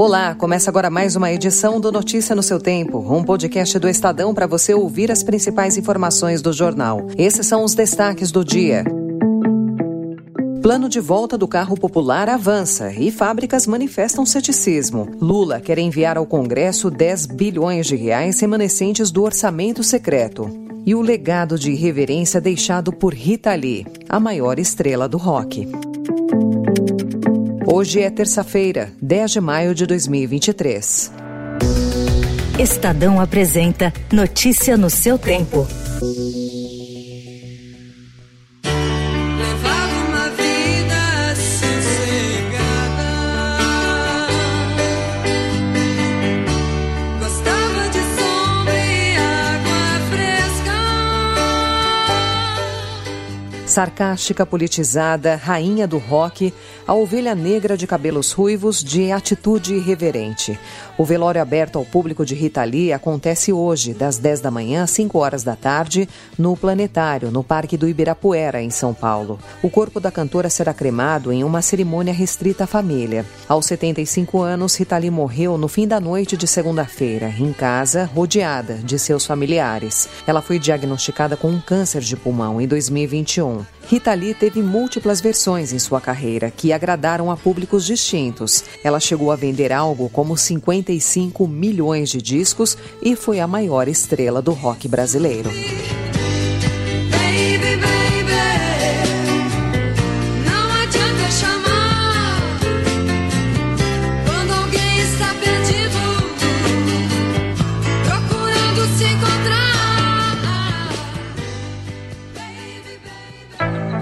Olá, começa agora mais uma edição do Notícia no seu Tempo, um podcast do Estadão para você ouvir as principais informações do jornal. Esses são os destaques do dia. Plano de volta do carro popular avança e fábricas manifestam ceticismo. Lula quer enviar ao Congresso 10 bilhões de reais remanescentes do orçamento secreto. E o legado de irreverência deixado por Rita Lee, a maior estrela do rock. Hoje é terça-feira, 10 de maio de 2023. Estadão apresenta Notícia no seu tempo. Sarcástica, politizada, rainha do rock, a ovelha negra de cabelos ruivos, de atitude irreverente. O velório aberto ao público de Rita Lee acontece hoje, das 10 da manhã às 5 horas da tarde, no Planetário, no Parque do Ibirapuera, em São Paulo. O corpo da cantora será cremado em uma cerimônia restrita à família. Aos 75 anos, Rita Lee morreu no fim da noite de segunda-feira, em casa, rodeada de seus familiares. Ela foi diagnosticada com um câncer de pulmão em 2021. Rita Lee teve múltiplas versões em sua carreira que agradaram a públicos distintos. Ela chegou a vender algo como 55 milhões de discos e foi a maior estrela do rock brasileiro.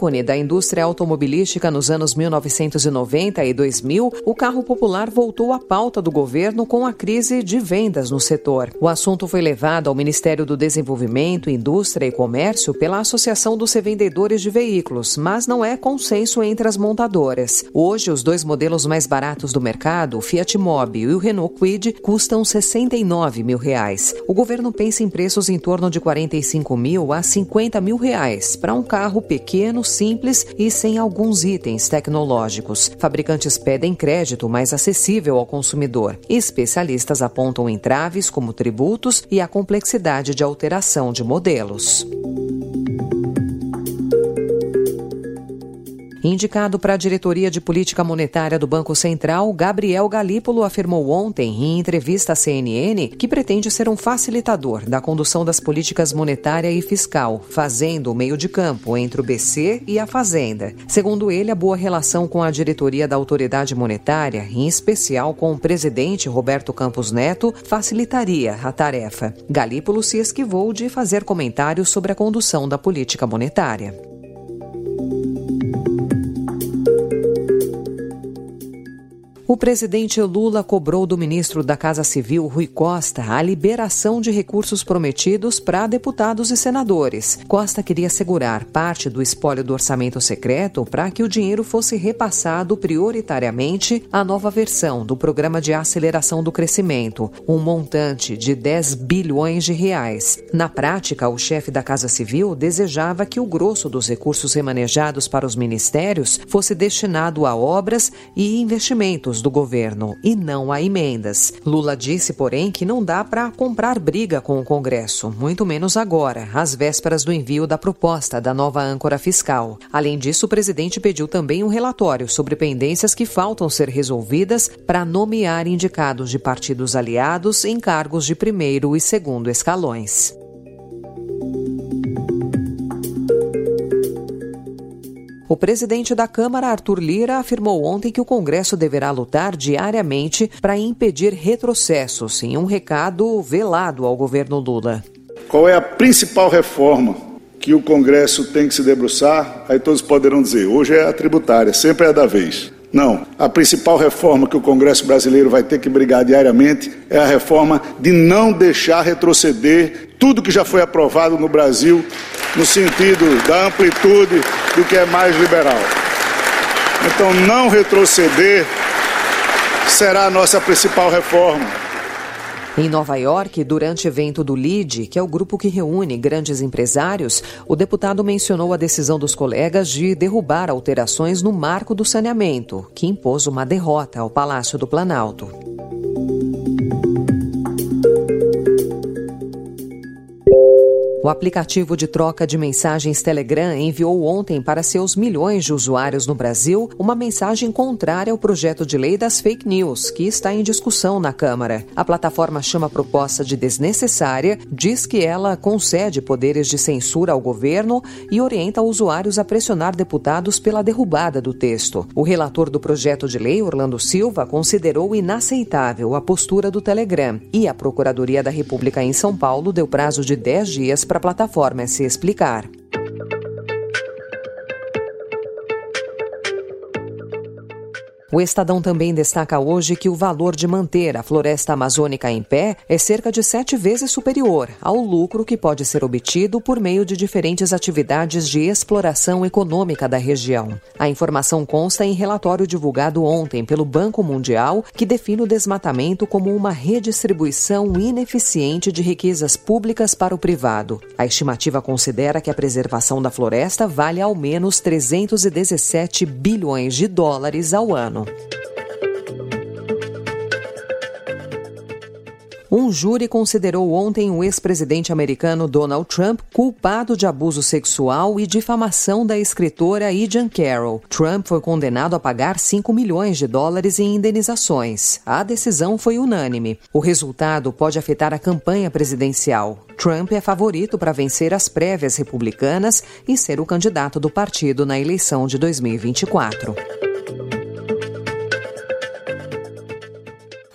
Ícone da indústria automobilística nos anos 1990 e 2000, o carro popular voltou à pauta do governo com a crise de vendas no setor. O assunto foi levado ao Ministério do Desenvolvimento, Indústria e Comércio pela Associação dos Revendedores de Veículos, mas não é consenso entre as montadoras. Hoje, os dois modelos mais baratos do mercado, o Fiat Mobi e o Renault Kwid, custam 69 mil reais. O governo pensa em preços em torno de 45 mil a 50 mil reais para um carro pequeno simples e sem alguns itens tecnológicos. Fabricantes pedem crédito mais acessível ao consumidor. Especialistas apontam entraves como tributos e a complexidade de alteração de modelos. Indicado para a diretoria de política monetária do Banco Central, Gabriel Galípolo afirmou ontem, em entrevista à CNN, que pretende ser um facilitador da condução das políticas monetária e fiscal, fazendo o meio de campo entre o BC e a Fazenda. Segundo ele, a boa relação com a diretoria da autoridade monetária, em especial com o presidente Roberto Campos Neto, facilitaria a tarefa. Galípolo se esquivou de fazer comentários sobre a condução da política monetária. O presidente Lula cobrou do ministro da Casa Civil, Rui Costa, a liberação de recursos prometidos para deputados e senadores. Costa queria assegurar parte do espólio do orçamento secreto para que o dinheiro fosse repassado prioritariamente à nova versão do Programa de Aceleração do Crescimento, um montante de 10 bilhões de reais. Na prática, o chefe da Casa Civil desejava que o grosso dos recursos remanejados para os ministérios fosse destinado a obras e investimentos do governo e não a emendas. Lula disse, porém, que não dá para comprar briga com o Congresso, muito menos agora, às vésperas do envio da proposta da nova âncora fiscal. Além disso, o presidente pediu também um relatório sobre pendências que faltam ser resolvidas para nomear indicados de partidos aliados em cargos de primeiro e segundo escalões. O presidente da Câmara, Arthur Lira, afirmou ontem que o Congresso deverá lutar diariamente para impedir retrocessos, em um recado velado ao governo Lula. Qual é a principal reforma que o Congresso tem que se debruçar? Aí todos poderão dizer: hoje é a tributária, sempre é a da vez. Não. A principal reforma que o Congresso brasileiro vai ter que brigar diariamente é a reforma de não deixar retroceder tudo que já foi aprovado no Brasil no sentido da amplitude do que é mais liberal. Então, não retroceder será a nossa principal reforma. Em Nova York, durante evento do LIDE, que é o grupo que reúne grandes empresários, o deputado mencionou a decisão dos colegas de derrubar alterações no marco do saneamento, que impôs uma derrota ao Palácio do Planalto. O aplicativo de troca de mensagens Telegram enviou ontem para seus milhões de usuários no Brasil uma mensagem contrária ao projeto de lei das fake news, que está em discussão na Câmara. A plataforma chama a proposta de desnecessária, diz que ela concede poderes de censura ao governo e orienta usuários a pressionar deputados pela derrubada do texto. O relator do projeto de lei, Orlando Silva, considerou inaceitável a postura do Telegram e a Procuradoria da República em São Paulo deu prazo de 10 dias para plataforma se explicar. O Estadão também destaca hoje que o valor de manter a floresta amazônica em pé é cerca de sete vezes superior ao lucro que pode ser obtido por meio de diferentes atividades de exploração econômica da região. A informação consta em relatório divulgado ontem pelo Banco Mundial, que define o desmatamento como uma redistribuição ineficiente de riquezas públicas para o privado. A estimativa considera que a preservação da floresta vale ao menos 317 bilhões de dólares ao ano Um júri considerou ontem o ex-presidente americano Donald Trump culpado de abuso sexual e difamação da escritora Ian Carroll. Trump foi condenado a pagar 5 milhões de dólares em indenizações. A decisão foi unânime. O resultado pode afetar a campanha presidencial. Trump é favorito para vencer as prévias republicanas e ser o candidato do partido na eleição de 2024.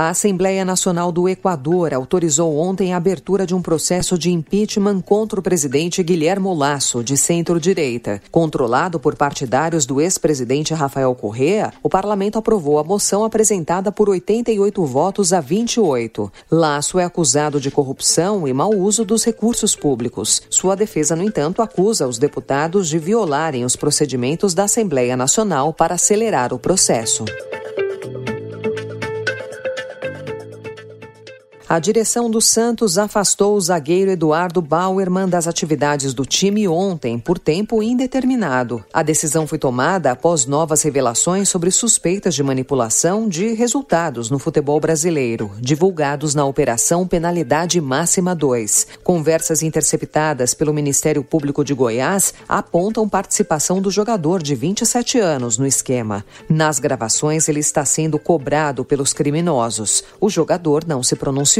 A Assembleia Nacional do Equador autorizou ontem a abertura de um processo de impeachment contra o presidente Guilherme Lasso, de centro-direita. Controlado por partidários do ex-presidente Rafael Correa, o parlamento aprovou a moção apresentada por 88 votos a 28. Lasso é acusado de corrupção e mau uso dos recursos públicos. Sua defesa, no entanto, acusa os deputados de violarem os procedimentos da Assembleia Nacional para acelerar o processo. A direção do Santos afastou o zagueiro Eduardo Bauerman das atividades do time ontem por tempo indeterminado. A decisão foi tomada após novas revelações sobre suspeitas de manipulação de resultados no futebol brasileiro, divulgados na Operação Penalidade Máxima 2. Conversas interceptadas pelo Ministério Público de Goiás apontam participação do jogador de 27 anos no esquema. Nas gravações, ele está sendo cobrado pelos criminosos. O jogador não se pronunciou